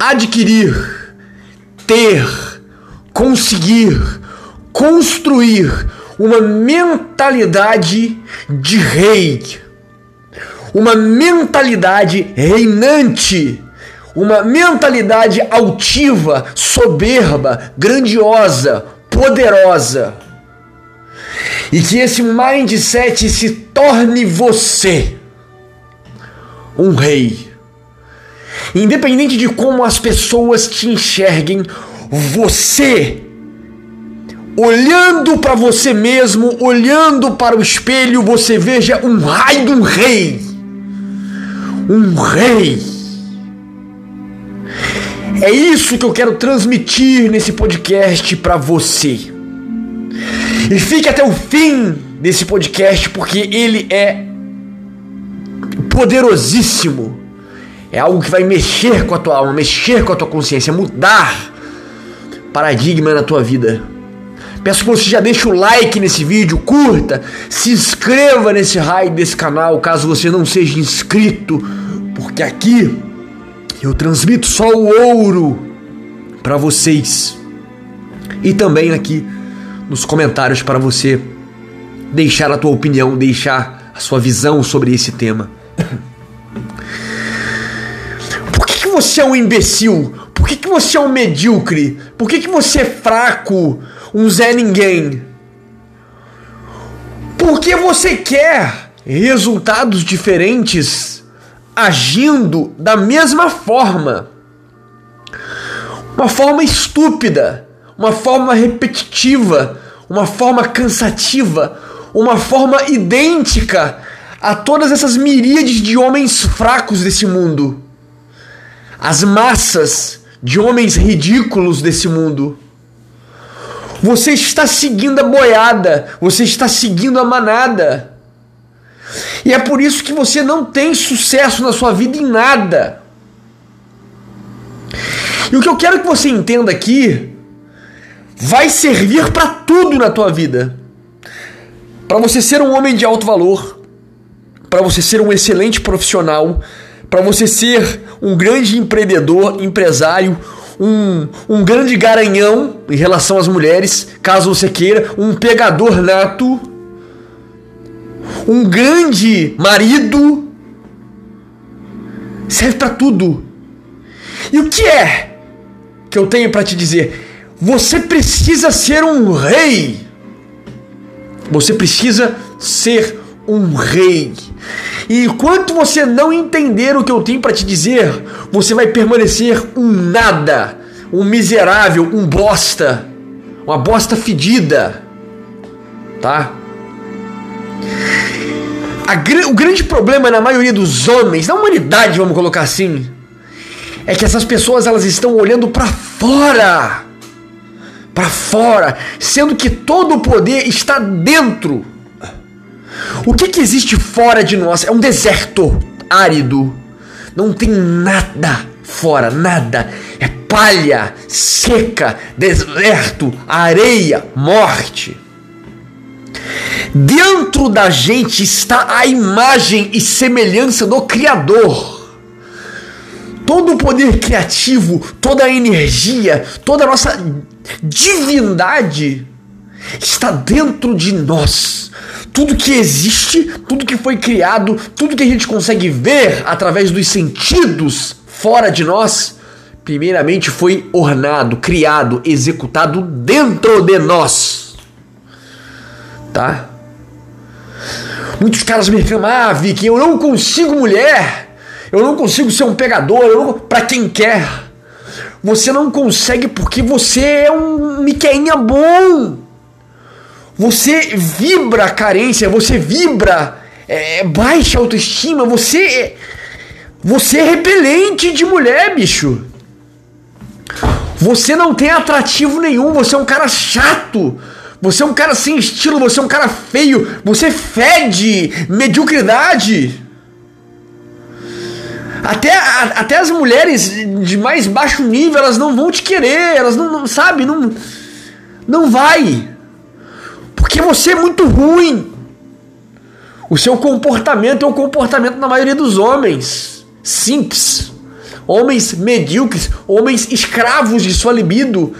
adquirir, ter, conseguir, construir uma mentalidade de rei, uma mentalidade reinante, uma mentalidade altiva, soberba, grandiosa, poderosa. E que esse mindset se torne você um rei. Independente de como as pessoas te enxerguem, você olhando para você mesmo, olhando para o espelho, você veja um raio de um rei. Um rei. É isso que eu quero transmitir nesse podcast para você. E fique até o fim desse podcast porque ele é poderosíssimo. É algo que vai mexer com a tua alma, mexer com a tua consciência, mudar paradigma na tua vida. Peço que você já deixe o like nesse vídeo, curta, se inscreva nesse raio desse canal, caso você não seja inscrito, porque aqui eu transmito só o ouro para vocês. E também aqui nos comentários para você deixar a tua opinião, deixar a sua visão sobre esse tema. Por que, que você é um imbecil? Por que, que você é um medíocre? Por que, que você é fraco? um Zé Ninguém. Porque você quer resultados diferentes agindo da mesma forma. Uma forma estúpida, uma forma repetitiva, uma forma cansativa, uma forma idêntica a todas essas miríades de homens fracos desse mundo. As massas de homens ridículos desse mundo. Você está seguindo a boiada, você está seguindo a manada. E é por isso que você não tem sucesso na sua vida em nada. E o que eu quero que você entenda aqui vai servir para tudo na tua vida. Para você ser um homem de alto valor, para você ser um excelente profissional, para você ser um grande empreendedor, empresário, um, um grande garanhão em relação às mulheres, caso você queira, um pegador nato, um grande marido, serve para tudo. E o que é que eu tenho para te dizer? Você precisa ser um rei. Você precisa ser um rei. E enquanto você não entender o que eu tenho para te dizer, você vai permanecer um nada, um miserável, um bosta, uma bosta fedida, tá? A, o grande problema na maioria dos homens, na humanidade, vamos colocar assim, é que essas pessoas elas estão olhando para fora, para fora, sendo que todo o poder está dentro. O que, que existe fora de nós? É um deserto árido. Não tem nada fora, nada. É palha, seca, deserto, areia, morte. Dentro da gente está a imagem e semelhança do Criador. Todo o poder criativo, toda a energia, toda a nossa divindade está dentro de nós. Tudo que existe, tudo que foi criado, tudo que a gente consegue ver através dos sentidos fora de nós, primeiramente foi ornado, criado, executado dentro de nós. Tá? Muitos caras me reclamam, ah, Vicky, eu não consigo mulher, eu não consigo ser um pegador, não... pra quem quer. Você não consegue porque você é um Miqueinha bom. Você vibra carência, você vibra é, baixa autoestima, você é, você é repelente de mulher, bicho. Você não tem atrativo nenhum, você é um cara chato. Você é um cara sem estilo, você é um cara feio, você fede mediocridade. Até, a, até as mulheres de mais baixo nível, elas não vão te querer, elas não, não sabe, não não vai. Porque você é muito ruim. O seu comportamento é o comportamento da maioria dos homens. Simples. homens medíocres, homens escravos de sua libido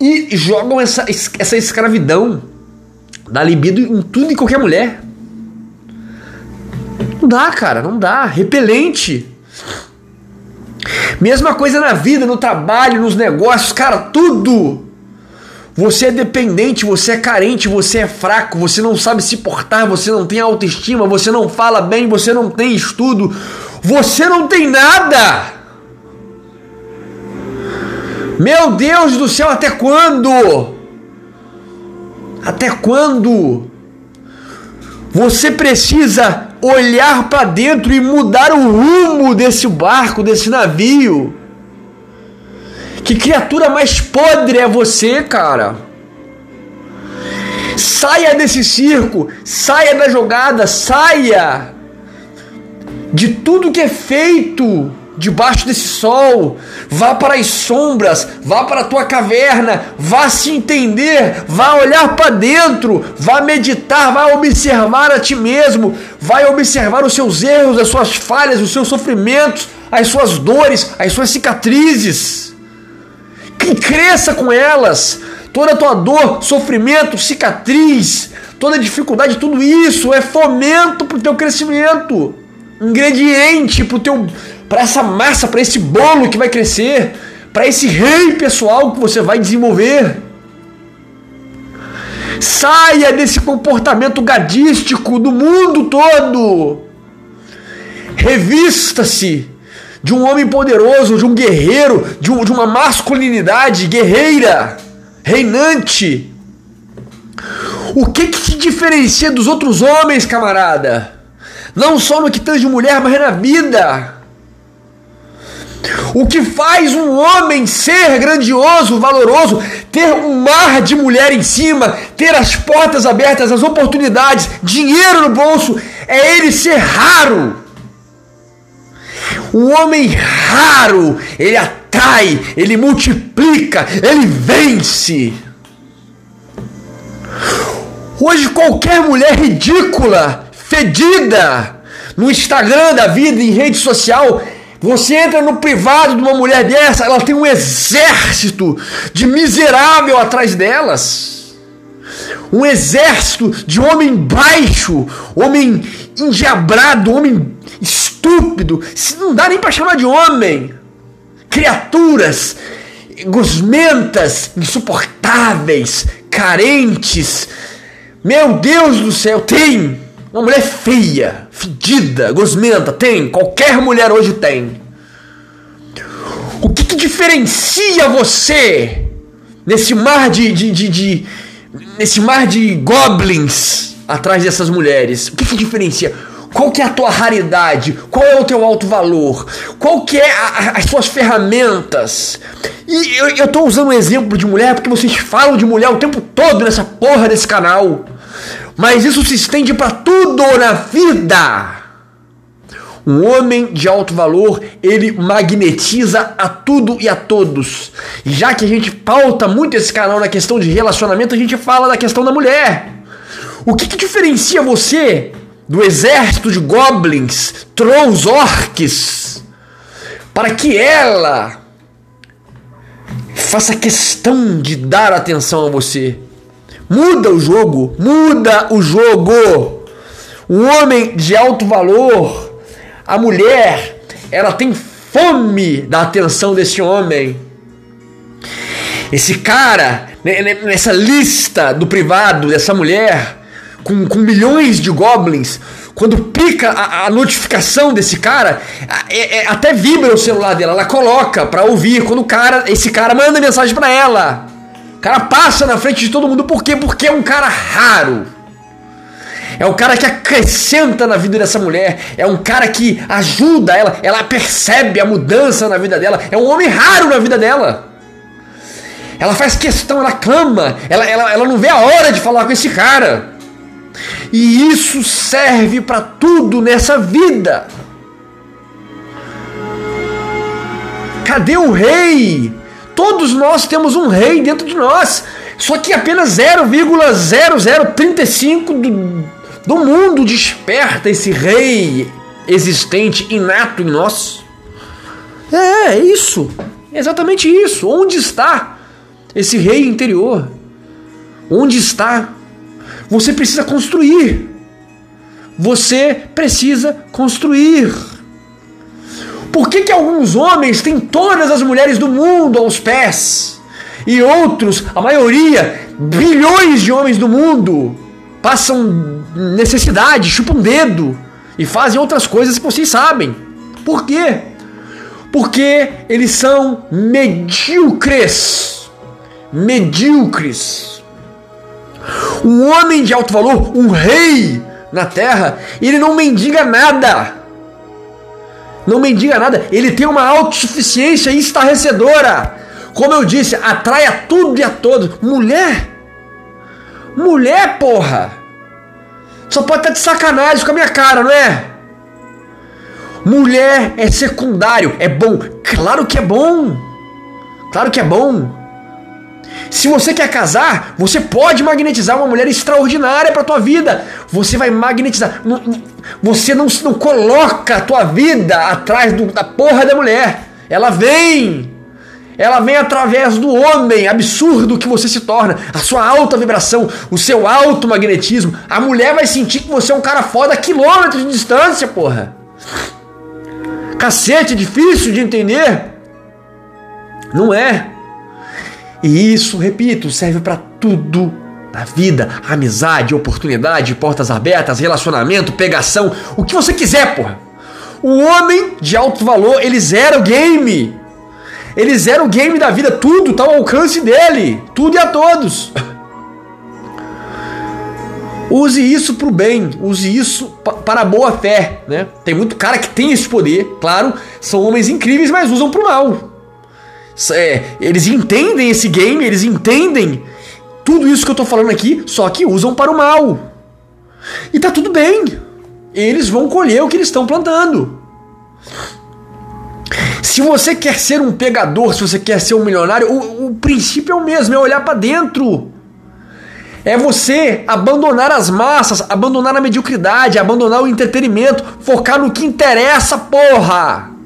e jogam essa, essa escravidão da libido em tudo e qualquer mulher. Não dá, cara, não dá. Repelente. Mesma coisa na vida, no trabalho, nos negócios, cara, tudo. Você é dependente, você é carente, você é fraco, você não sabe se portar, você não tem autoestima, você não fala bem, você não tem estudo, você não tem nada. Meu Deus do céu, até quando? Até quando? Você precisa olhar para dentro e mudar o rumo desse barco, desse navio. Que criatura mais podre é você, cara? Saia desse circo, saia da jogada, saia de tudo que é feito debaixo desse sol, vá para as sombras, vá para a tua caverna, vá se entender, vá olhar para dentro, vá meditar, vá observar a ti mesmo, vai observar os seus erros, as suas falhas, os seus sofrimentos, as suas dores, as suas cicatrizes. Que cresça com elas. Toda a tua dor, sofrimento, cicatriz, toda dificuldade, tudo isso é fomento para o teu crescimento, ingrediente para teu para essa massa, para esse bolo que vai crescer, para esse rei pessoal que você vai desenvolver. Saia desse comportamento gadístico do mundo todo. Revista-se de um homem poderoso, de um guerreiro, de, um, de uma masculinidade guerreira, reinante. O que, que te diferencia dos outros homens, camarada? Não só no que tange mulher, mas na vida. O que faz um homem ser grandioso, valoroso, ter um mar de mulher em cima, ter as portas abertas, as oportunidades, dinheiro no bolso, é ele ser raro. Um homem raro, ele atrai, ele multiplica, ele vence. Hoje qualquer mulher ridícula, fedida, no Instagram da vida, em rede social, você entra no privado de uma mulher dessa, ela tem um exército de miserável atrás delas. Um exército de homem baixo, homem endiabrado, homem estúpido. Não dá nem para chamar de homem. Criaturas gosmentas, insuportáveis, carentes. Meu Deus do céu, tem uma mulher feia, fedida, gosmenta, tem. Qualquer mulher hoje tem. O que, que diferencia você nesse mar de, de, de, de, nesse mar de goblins atrás dessas mulheres? O que, que diferencia? Qual que é a tua raridade? Qual é o teu alto valor? Qual que é a, a, as suas ferramentas? E eu, eu tô usando um exemplo de mulher porque vocês falam de mulher o tempo todo nessa porra desse canal. Mas isso se estende para tudo na vida. Um homem de alto valor, ele magnetiza a tudo e a todos. E já que a gente pauta muito esse canal na questão de relacionamento, a gente fala da questão da mulher. O que, que diferencia você do exército de goblins, trolls, orcs, para que ela faça questão de dar atenção a você? Muda o jogo, muda o jogo. Um homem de alto valor, a mulher, ela tem fome da atenção desse homem. Esse cara, nessa lista do privado dessa mulher, com, com milhões de goblins, quando pica a, a notificação desse cara, é, é, até vibra o celular dela, ela coloca pra ouvir quando o cara, esse cara manda mensagem para ela. O cara passa na frente de todo mundo, por quê? Porque é um cara raro. É um cara que acrescenta na vida dessa mulher. É um cara que ajuda ela. Ela percebe a mudança na vida dela. É um homem raro na vida dela. Ela faz questão, ela clama. Ela, ela, ela não vê a hora de falar com esse cara. E isso serve para tudo nessa vida. Cadê o rei? Todos nós temos um rei dentro de nós. Só que apenas 0,0035 do, do mundo desperta esse rei existente, inato em nós. É, é isso. É exatamente isso. Onde está esse rei interior? Onde está? Você precisa construir. Você precisa construir. Por que, que alguns homens têm todas as mulheres do mundo aos pés? E outros, a maioria, bilhões de homens do mundo, passam necessidade, chupam dedo e fazem outras coisas que vocês sabem. Por quê? Porque eles são medíocres. Medíocres. Um homem de alto valor, um rei na terra, ele não mendiga nada. Não mendiga nada, ele tem uma autossuficiência estarrecedora. Como eu disse, atrai a tudo e a todos. Mulher? Mulher, porra! Só pode estar de sacanagem com a minha cara, não é? Mulher é secundário, é bom. Claro que é bom. Claro que é bom. Se você quer casar, você pode magnetizar uma mulher extraordinária para tua vida. Você vai magnetizar. Você não, não coloca a tua vida atrás do, da porra da mulher. Ela vem. Ela vem através do homem absurdo que você se torna, a sua alta vibração, o seu alto magnetismo. A mulher vai sentir que você é um cara foda a quilômetros de distância, porra. Cacete, difícil de entender. Não é. E isso, repito, serve para tudo na vida: amizade, oportunidade, portas abertas, relacionamento, pegação, o que você quiser, porra. O homem de alto valor, ele zera o game. Ele zera o game da vida, tudo tá ao alcance dele, tudo e a todos. Use isso para o bem, use isso para a boa fé, né? Tem muito cara que tem esse poder, claro, são homens incríveis, mas usam para o mal. É, eles entendem esse game, eles entendem tudo isso que eu tô falando aqui, só que usam para o mal. E tá tudo bem. Eles vão colher o que eles estão plantando. Se você quer ser um pegador, se você quer ser um milionário, o, o princípio é o mesmo, é olhar para dentro. É você abandonar as massas, abandonar a mediocridade, abandonar o entretenimento, focar no que interessa, porra!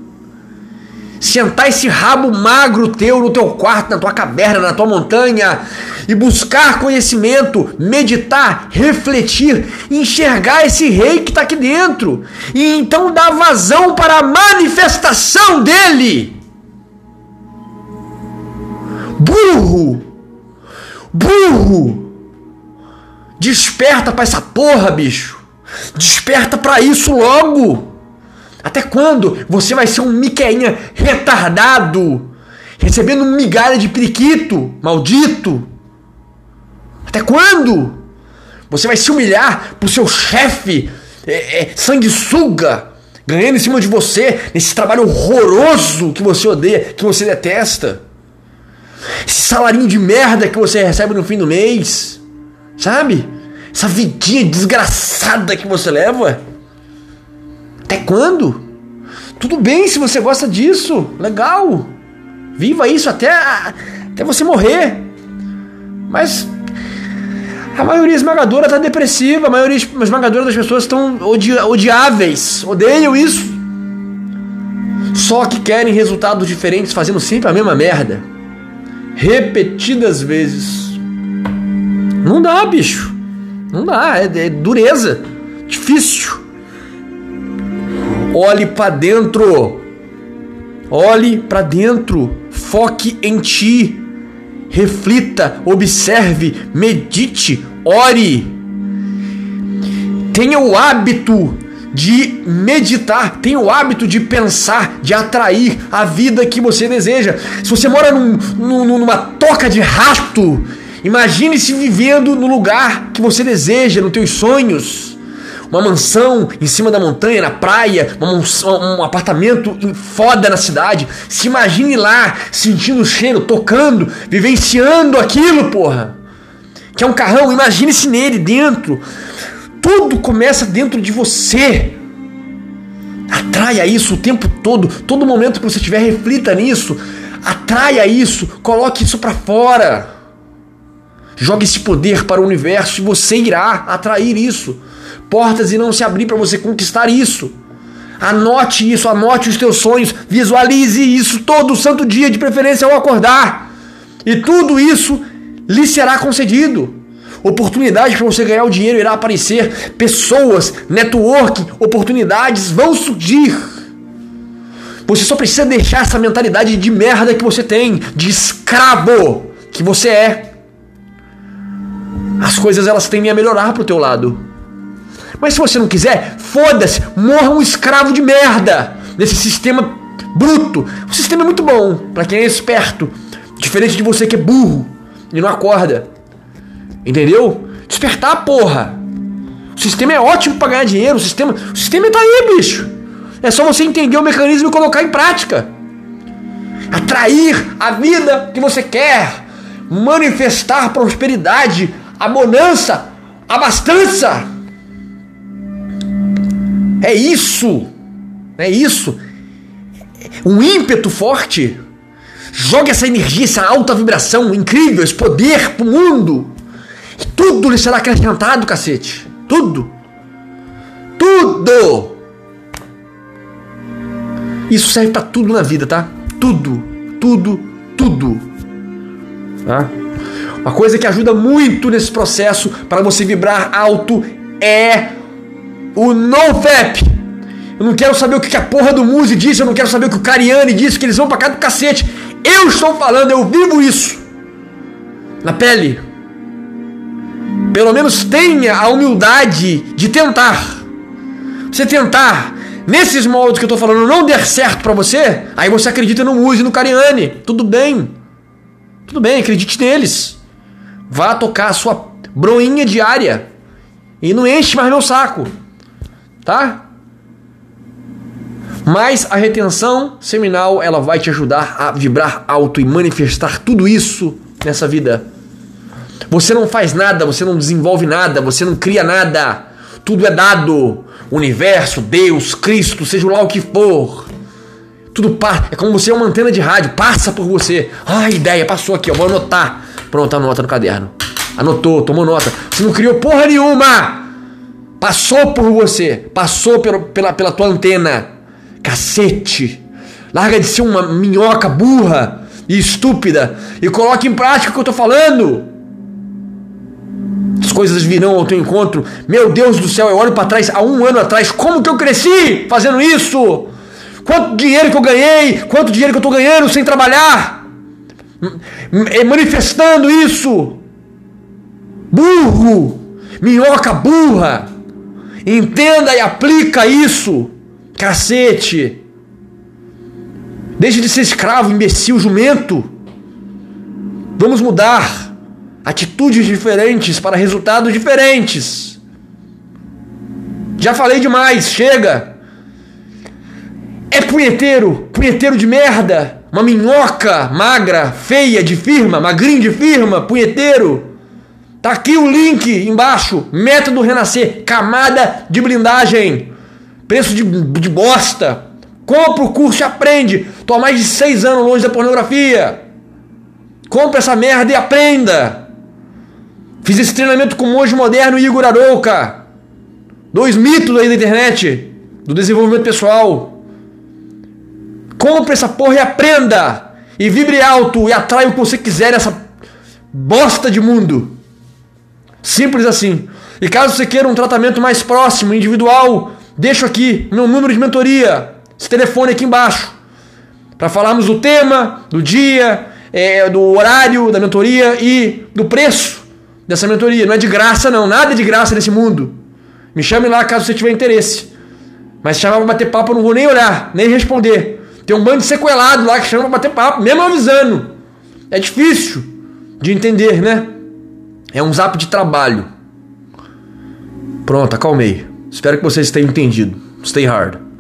Sentar esse rabo magro teu no teu quarto, na tua caverna, na tua montanha e buscar conhecimento, meditar, refletir, enxergar esse rei que está aqui dentro e então dar vazão para a manifestação dele. Burro! Burro! Desperta para essa porra, bicho! Desperta para isso logo! Até quando você vai ser um Miqueinha retardado, recebendo migalha de periquito, maldito? Até quando? Você vai se humilhar pro seu chefe, é, é, sanguessuga, ganhando em cima de você, nesse trabalho horroroso que você odeia, que você detesta? Esse salarinho de merda que você recebe no fim do mês, sabe? Essa vidinha desgraçada que você leva. Até quando? Tudo bem se você gosta disso, legal. Viva isso até, até você morrer. Mas a maioria esmagadora está depressiva, a maioria esmagadora das pessoas estão odi odiáveis, odeiam isso. Só que querem resultados diferentes fazendo sempre a mesma merda. Repetidas vezes. Não dá, bicho. Não dá, é, é dureza. Difícil. Olhe para dentro. Olhe para dentro. Foque em ti. Reflita, observe, medite, ore. Tenha o hábito de meditar, tenha o hábito de pensar, de atrair a vida que você deseja. Se você mora num, num, numa toca de rato, imagine-se vivendo no lugar que você deseja, nos teus sonhos uma mansão em cima da montanha, na praia, mansão, um apartamento foda na cidade. Se imagine lá, sentindo o cheiro, tocando, vivenciando aquilo, porra. Que é um carrão, imagine-se nele dentro. Tudo começa dentro de você. Atraia isso o tempo todo, todo momento que você tiver, reflita nisso. Atraia isso, coloque isso para fora. Jogue esse poder para o universo e você irá atrair isso portas irão se abrir para você conquistar isso. Anote isso, anote os teus sonhos, visualize isso todo santo dia, de preferência ao acordar. E tudo isso lhe será concedido. Oportunidades para você ganhar o dinheiro irá aparecer, pessoas, network, oportunidades vão surgir. Você só precisa deixar essa mentalidade de merda que você tem, de escravo que você é. As coisas elas tendem a melhorar pro teu lado. Mas se você não quiser, foda-se, morra um escravo de merda nesse sistema bruto. O sistema é muito bom para quem é esperto, diferente de você que é burro e não acorda. Entendeu? Despertar, porra. O sistema é ótimo para ganhar dinheiro, o sistema, o sistema tá aí, bicho. É só você entender o mecanismo e colocar em prática. Atrair a vida que você quer, manifestar prosperidade, a bonança, a abastança. É isso. É isso. Um ímpeto forte. Jogue essa energia, essa alta vibração incrível, esse poder pro mundo. E tudo lhe será acrescentado, cacete. Tudo. Tudo. Isso serve para tudo na vida, tá? Tudo. Tudo. Tudo. Tá? Uma coisa que ajuda muito nesse processo para você vibrar alto é o NoFap. Eu não quero saber o que a porra do Muse disse, eu não quero saber o que o Cariani disse, que eles vão pra cá do cacete. Eu estou falando, eu vivo isso. Na pele. Pelo menos tenha a humildade de tentar. Você tentar, nesses moldes que eu tô falando, não der certo para você, aí você acredita no Muse e no Cariani. Tudo bem. Tudo bem, acredite neles. Vá tocar a sua broinha diária. E não enche mais meu saco. Tá? Mas a retenção seminal, ela vai te ajudar a vibrar alto e manifestar tudo isso nessa vida. Você não faz nada, você não desenvolve nada, você não cria nada. Tudo é dado. Universo, Deus, Cristo, seja lá o que for. Tudo passa. É como você é uma antena de rádio, passa por você. Ah, ideia, passou aqui, ó, vou anotar. Pronto, anota no caderno. Anotou, tomou nota. Você não criou porra nenhuma. Passou por você, passou pela, pela, pela tua antena. Cacete. Larga de ser uma minhoca burra e estúpida e coloque em prática o que eu tô falando. As coisas virão ao teu encontro. Meu Deus do céu, eu olho para trás há um ano atrás. Como que eu cresci fazendo isso? Quanto dinheiro que eu ganhei? Quanto dinheiro que eu tô ganhando sem trabalhar? manifestando isso. Burro, minhoca burra. Entenda e aplica isso. Cacete. Deixe de ser escravo, imbecil, jumento. Vamos mudar atitudes diferentes para resultados diferentes. Já falei demais, chega. É punheteiro, punheteiro de merda. Uma minhoca magra, feia de firma, magrinho de firma, punheteiro. Tá aqui o link embaixo. Método Renascer, camada de blindagem. Preço de, de bosta. Compra o curso e aprende. Tô há mais de seis anos longe da pornografia. Compra essa merda e aprenda. Fiz esse treinamento com o monge moderno Igor Arouca. Dois mitos aí da internet. Do desenvolvimento pessoal. Compre essa porra e aprenda. E vibre alto e atrai o que você quiser nessa bosta de mundo. Simples assim. E caso você queira um tratamento mais próximo, individual, deixo aqui meu número de mentoria, esse telefone aqui embaixo, para falarmos do tema, do dia, é, do horário da mentoria e do preço dessa mentoria. Não é de graça, não. Nada é de graça nesse mundo. Me chame lá caso você tiver interesse. Mas chamar pra bater papo, eu não vou nem olhar, nem responder. Tem um bando de sequelado lá que chama pra bater papo, mesmo avisando. É difícil de entender, né? É um zap de trabalho. Pronto, acalmei. Espero que vocês tenham entendido. Stay hard.